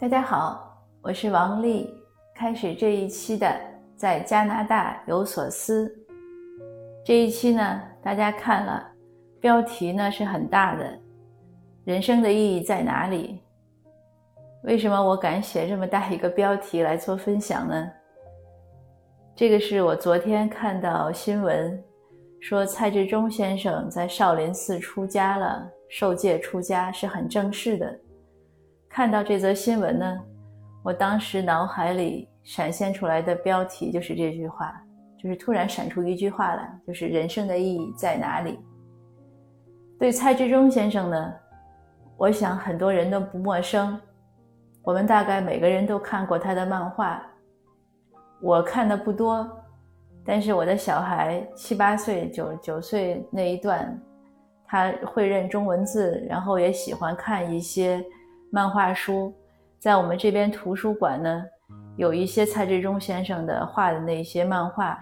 大家好，我是王丽。开始这一期的在加拿大有所思。这一期呢，大家看了标题呢是很大的，人生的意义在哪里？为什么我敢写这么大一个标题来做分享呢？这个是我昨天看到新闻，说蔡志忠先生在少林寺出家了，受戒出家是很正式的。看到这则新闻呢，我当时脑海里闪现出来的标题就是这句话，就是突然闪出一句话来，就是人生的意义在哪里？对蔡志忠先生呢，我想很多人都不陌生，我们大概每个人都看过他的漫画。我看的不多，但是我的小孩七八岁、九九岁那一段，他会认中文字，然后也喜欢看一些。漫画书，在我们这边图书馆呢，有一些蔡志忠先生的画的那些漫画，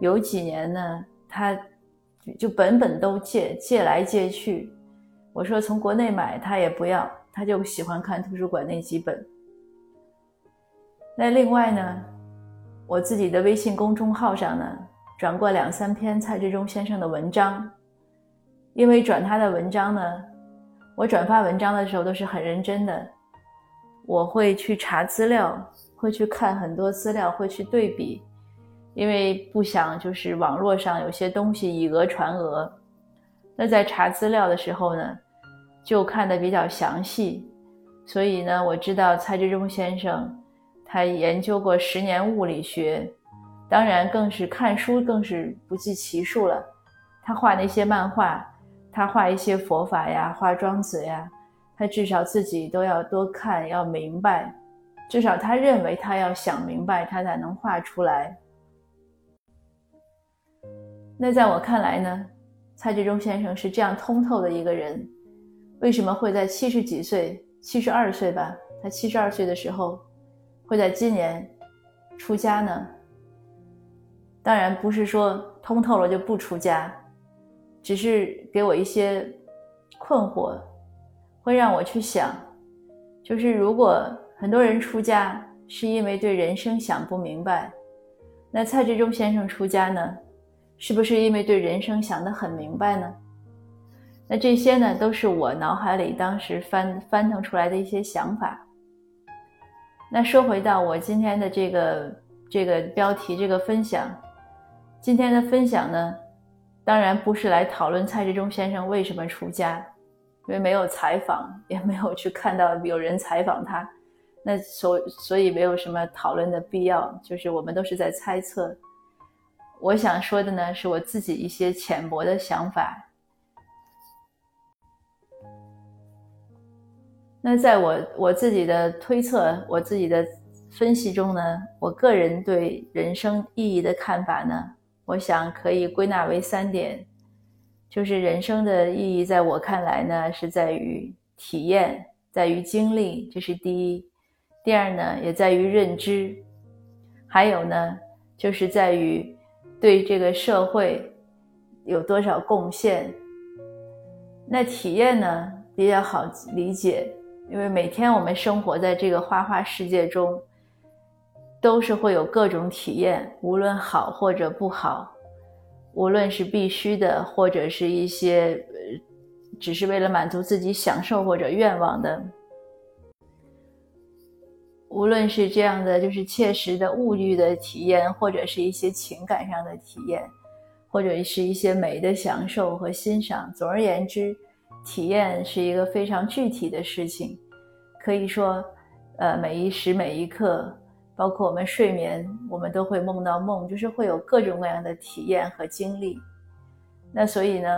有几年呢，他就本本都借，借来借去。我说从国内买他也不要，他就喜欢看图书馆那几本。那另外呢，我自己的微信公众号上呢，转过两三篇蔡志忠先生的文章，因为转他的文章呢。我转发文章的时候都是很认真的，我会去查资料，会去看很多资料，会去对比，因为不想就是网络上有些东西以讹传讹。那在查资料的时候呢，就看的比较详细，所以呢，我知道蔡志忠先生他研究过十年物理学，当然更是看书更是不计其数了，他画那些漫画。他画一些佛法呀，画庄子呀，他至少自己都要多看，要明白，至少他认为他要想明白，他才能画出来。那在我看来呢，蔡志忠先生是这样通透的一个人，为什么会在七十几岁，七十二岁吧，他七十二岁的时候，会在今年出家呢？当然不是说通透了就不出家。只是给我一些困惑，会让我去想，就是如果很多人出家是因为对人生想不明白，那蔡志忠先生出家呢，是不是因为对人生想得很明白呢？那这些呢，都是我脑海里当时翻翻腾出来的一些想法。那说回到我今天的这个这个标题这个分享，今天的分享呢。当然不是来讨论蔡志忠先生为什么出家，因为没有采访，也没有去看到有人采访他，那所所以没有什么讨论的必要。就是我们都是在猜测。我想说的呢，是我自己一些浅薄的想法。那在我我自己的推测、我自己的分析中呢，我个人对人生意义的看法呢。我想可以归纳为三点，就是人生的意义，在我看来呢，是在于体验，在于经历，这是第一；第二呢，也在于认知；还有呢，就是在于对这个社会有多少贡献。那体验呢，比较好理解，因为每天我们生活在这个花花世界中。都是会有各种体验，无论好或者不好，无论是必须的，或者是一些呃只是为了满足自己享受或者愿望的，无论是这样的就是切实的物欲的体验，或者是一些情感上的体验，或者是一些美的享受和欣赏。总而言之，体验是一个非常具体的事情，可以说，呃，每一时每一刻。包括我们睡眠，我们都会梦到梦，就是会有各种各样的体验和经历。那所以呢，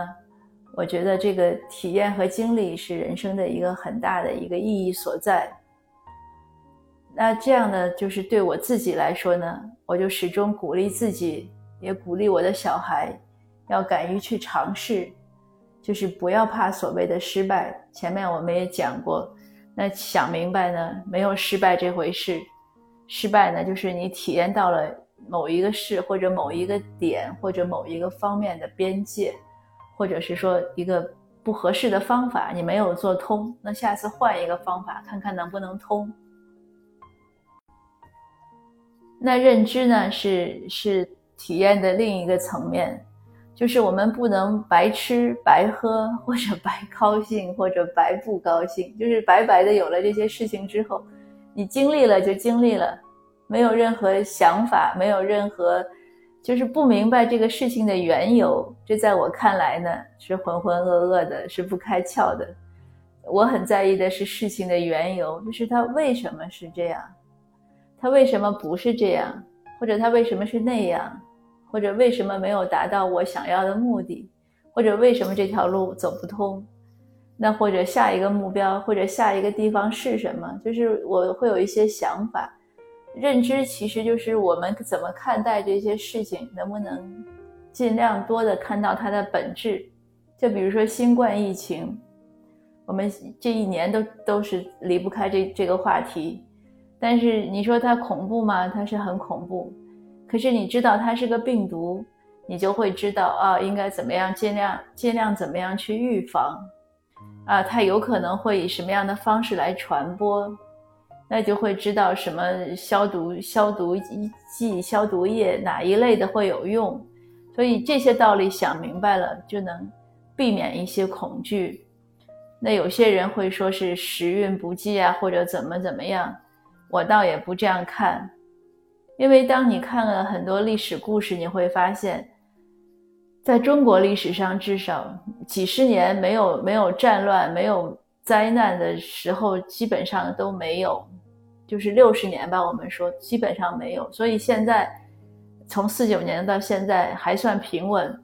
我觉得这个体验和经历是人生的一个很大的一个意义所在。那这样呢，就是对我自己来说呢，我就始终鼓励自己，也鼓励我的小孩，要敢于去尝试，就是不要怕所谓的失败。前面我们也讲过，那想明白呢，没有失败这回事。失败呢，就是你体验到了某一个事，或者某一个点，或者某一个方面的边界，或者是说一个不合适的方法，你没有做通，那下次换一个方法，看看能不能通。那认知呢，是是体验的另一个层面，就是我们不能白吃白喝，或者白高兴，或者白不高兴，就是白白的有了这些事情之后，你经历了就经历了，没有任何想法，没有任何。就是不明白这个事情的缘由，这在我看来呢是浑浑噩噩的，是不开窍的。我很在意的是事情的缘由，就是它为什么是这样，它为什么不是这样，或者它为什么是那样，或者为什么没有达到我想要的目的，或者为什么这条路走不通，那或者下一个目标或者下一个地方是什么？就是我会有一些想法。认知其实就是我们怎么看待这些事情，能不能尽量多的看到它的本质。就比如说新冠疫情，我们这一年都都是离不开这这个话题。但是你说它恐怖吗？它是很恐怖。可是你知道它是个病毒，你就会知道啊，应该怎么样尽量尽量怎么样去预防啊，它有可能会以什么样的方式来传播。那就会知道什么消毒消毒剂、消毒液哪一类的会有用，所以这些道理想明白了，就能避免一些恐惧。那有些人会说是时运不济啊，或者怎么怎么样，我倒也不这样看，因为当你看了很多历史故事，你会发现，在中国历史上至少几十年没有没有战乱、没有灾难的时候，基本上都没有。就是六十年吧，我们说基本上没有，所以现在从四九年到现在还算平稳。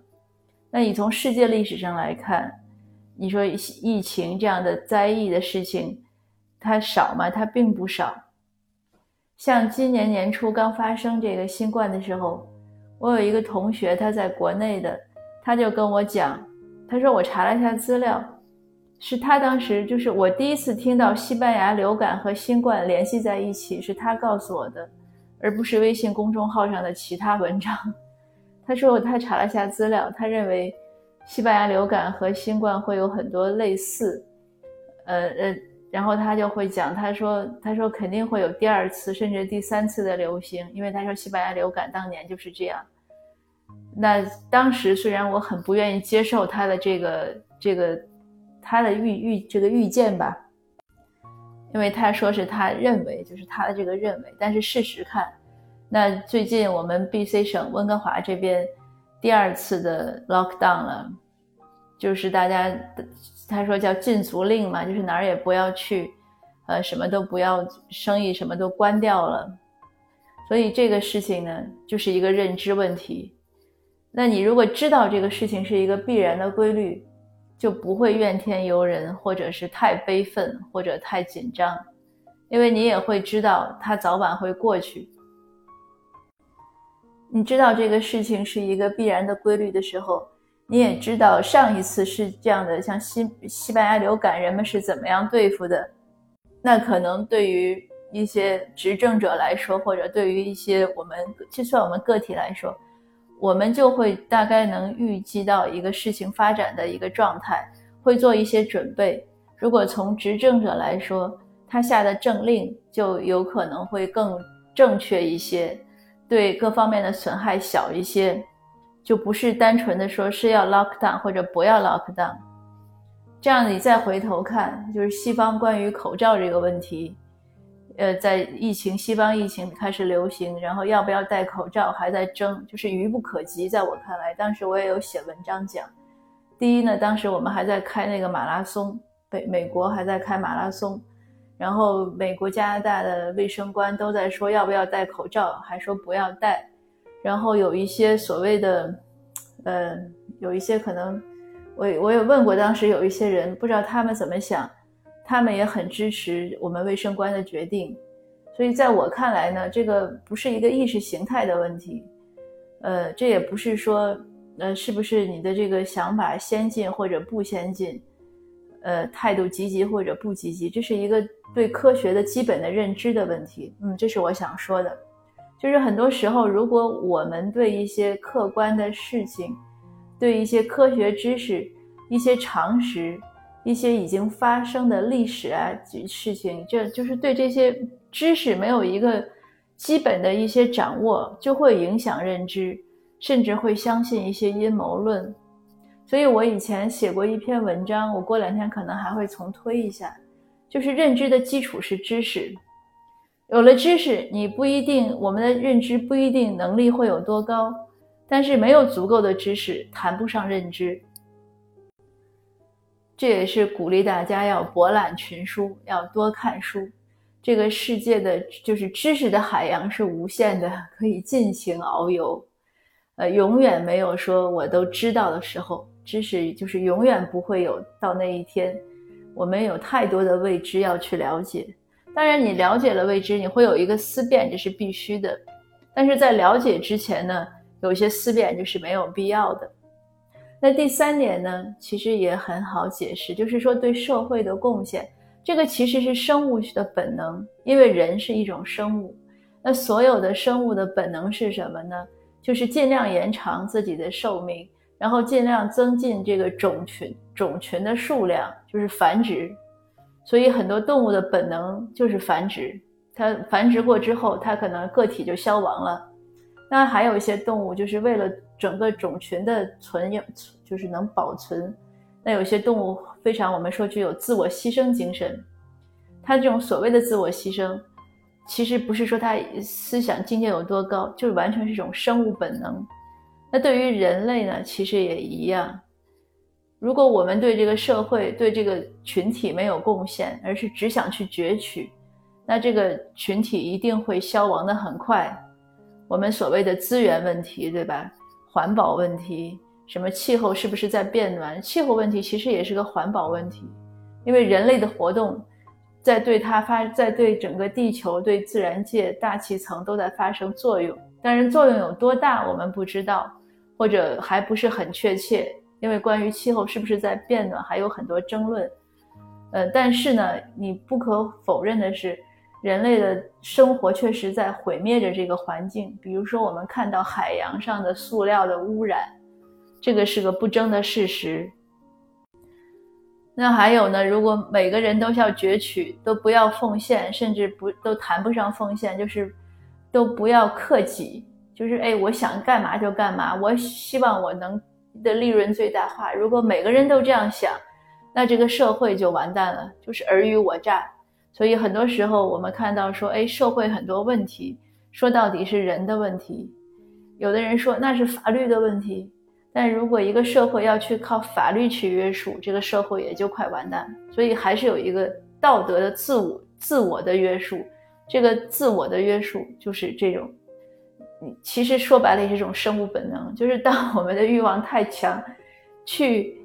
那你从世界历史上来看，你说疫情这样的灾异的事情，它少吗？它并不少。像今年年初刚发生这个新冠的时候，我有一个同学，他在国内的，他就跟我讲，他说我查了一下资料。是他当时就是我第一次听到西班牙流感和新冠联系在一起，是他告诉我的，而不是微信公众号上的其他文章。他说他查了一下资料，他认为西班牙流感和新冠会有很多类似，呃呃，然后他就会讲，他说他说肯定会有第二次甚至第三次的流行，因为他说西班牙流感当年就是这样。那当时虽然我很不愿意接受他的这个这个。他的预预这个预见吧，因为他说是他认为，就是他的这个认为。但是事实看，那最近我们 B C 省温哥华这边第二次的 lockdown 了，就是大家他说叫禁足令嘛，就是哪儿也不要去，呃，什么都不要，生意什么都关掉了。所以这个事情呢，就是一个认知问题。那你如果知道这个事情是一个必然的规律。就不会怨天尤人，或者是太悲愤，或者太紧张，因为你也会知道它早晚会过去。你知道这个事情是一个必然的规律的时候，你也知道上一次是这样的，像西西班牙流感，人们是怎么样对付的？那可能对于一些执政者来说，或者对于一些我们就算我们个体来说。我们就会大概能预计到一个事情发展的一个状态，会做一些准备。如果从执政者来说，他下的政令就有可能会更正确一些，对各方面的损害小一些，就不是单纯的说是要 lock down 或者不要 lock down。这样你再回头看，就是西方关于口罩这个问题。呃，在疫情西方疫情开始流行，然后要不要戴口罩还在争，就是愚不可及。在我看来，当时我也有写文章讲。第一呢，当时我们还在开那个马拉松，北美国还在开马拉松，然后美国、加拿大的卫生官都在说要不要戴口罩，还说不要戴。然后有一些所谓的，呃，有一些可能，我我也问过当时有一些人，不知道他们怎么想。他们也很支持我们卫生官的决定，所以在我看来呢，这个不是一个意识形态的问题，呃，这也不是说，呃，是不是你的这个想法先进或者不先进，呃，态度积极或者不积极，这是一个对科学的基本的认知的问题。嗯，这是我想说的，就是很多时候，如果我们对一些客观的事情，对一些科学知识、一些常识。一些已经发生的历史啊事情，这就是对这些知识没有一个基本的一些掌握，就会影响认知，甚至会相信一些阴谋论。所以我以前写过一篇文章，我过两天可能还会重推一下，就是认知的基础是知识。有了知识，你不一定我们的认知不一定能力会有多高，但是没有足够的知识，谈不上认知。这也是鼓励大家要博览群书，要多看书。这个世界的就是知识的海洋是无限的，可以尽情遨游。呃，永远没有说我都知道的时候，知识就是永远不会有到那一天。我们有太多的未知要去了解。当然，你了解了未知，你会有一个思辨，这是必须的。但是在了解之前呢，有些思辨就是没有必要的。那第三点呢，其实也很好解释，就是说对社会的贡献，这个其实是生物的本能，因为人是一种生物。那所有的生物的本能是什么呢？就是尽量延长自己的寿命，然后尽量增进这个种群种群的数量，就是繁殖。所以很多动物的本能就是繁殖，它繁殖过之后，它可能个体就消亡了。那还有一些动物，就是为了整个种群的存有，就是能保存。那有些动物非常，我们说具有自我牺牲精神。它这种所谓的自我牺牲，其实不是说它思想境界有多高，就是完全是一种生物本能。那对于人类呢，其实也一样。如果我们对这个社会、对这个群体没有贡献，而是只想去攫取，那这个群体一定会消亡的很快。我们所谓的资源问题，对吧？环保问题，什么气候是不是在变暖？气候问题其实也是个环保问题，因为人类的活动在对它发，在对整个地球、对自然界、大气层都在发生作用。但是作用有多大，我们不知道，或者还不是很确切。因为关于气候是不是在变暖，还有很多争论。呃，但是呢，你不可否认的是。人类的生活确实在毁灭着这个环境，比如说我们看到海洋上的塑料的污染，这个是个不争的事实。那还有呢？如果每个人都要攫取，都不要奉献，甚至不都谈不上奉献，就是都不要克己，就是哎，我想干嘛就干嘛，我希望我能的利润最大化。如果每个人都这样想，那这个社会就完蛋了，就是尔虞我诈。所以很多时候我们看到说，哎，社会很多问题，说到底是人的问题。有的人说那是法律的问题，但如果一个社会要去靠法律去约束，这个社会也就快完蛋。所以还是有一个道德的自我、自我的约束。这个自我的约束就是这种，其实说白了也是一种生物本能，就是当我们的欲望太强，去。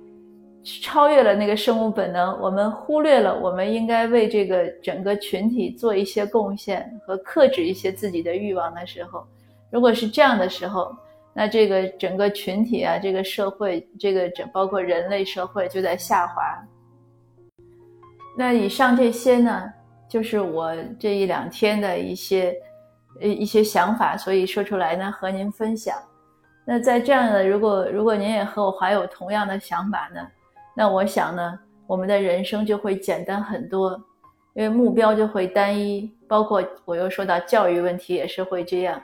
超越了那个生物本能，我们忽略了我们应该为这个整个群体做一些贡献和克制一些自己的欲望的时候，如果是这样的时候，那这个整个群体啊，这个社会，这个整包括人类社会就在下滑。那以上这些呢，就是我这一两天的一些呃一些想法，所以说出来呢和您分享。那在这样的，如果如果您也和我怀有同样的想法呢？那我想呢，我们的人生就会简单很多，因为目标就会单一。包括我又说到教育问题也是会这样，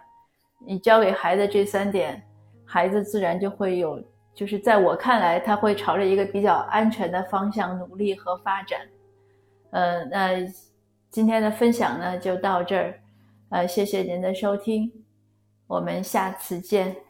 你教给孩子这三点，孩子自然就会有，就是在我看来，他会朝着一个比较安全的方向努力和发展。呃，那今天的分享呢就到这儿，呃，谢谢您的收听，我们下次见。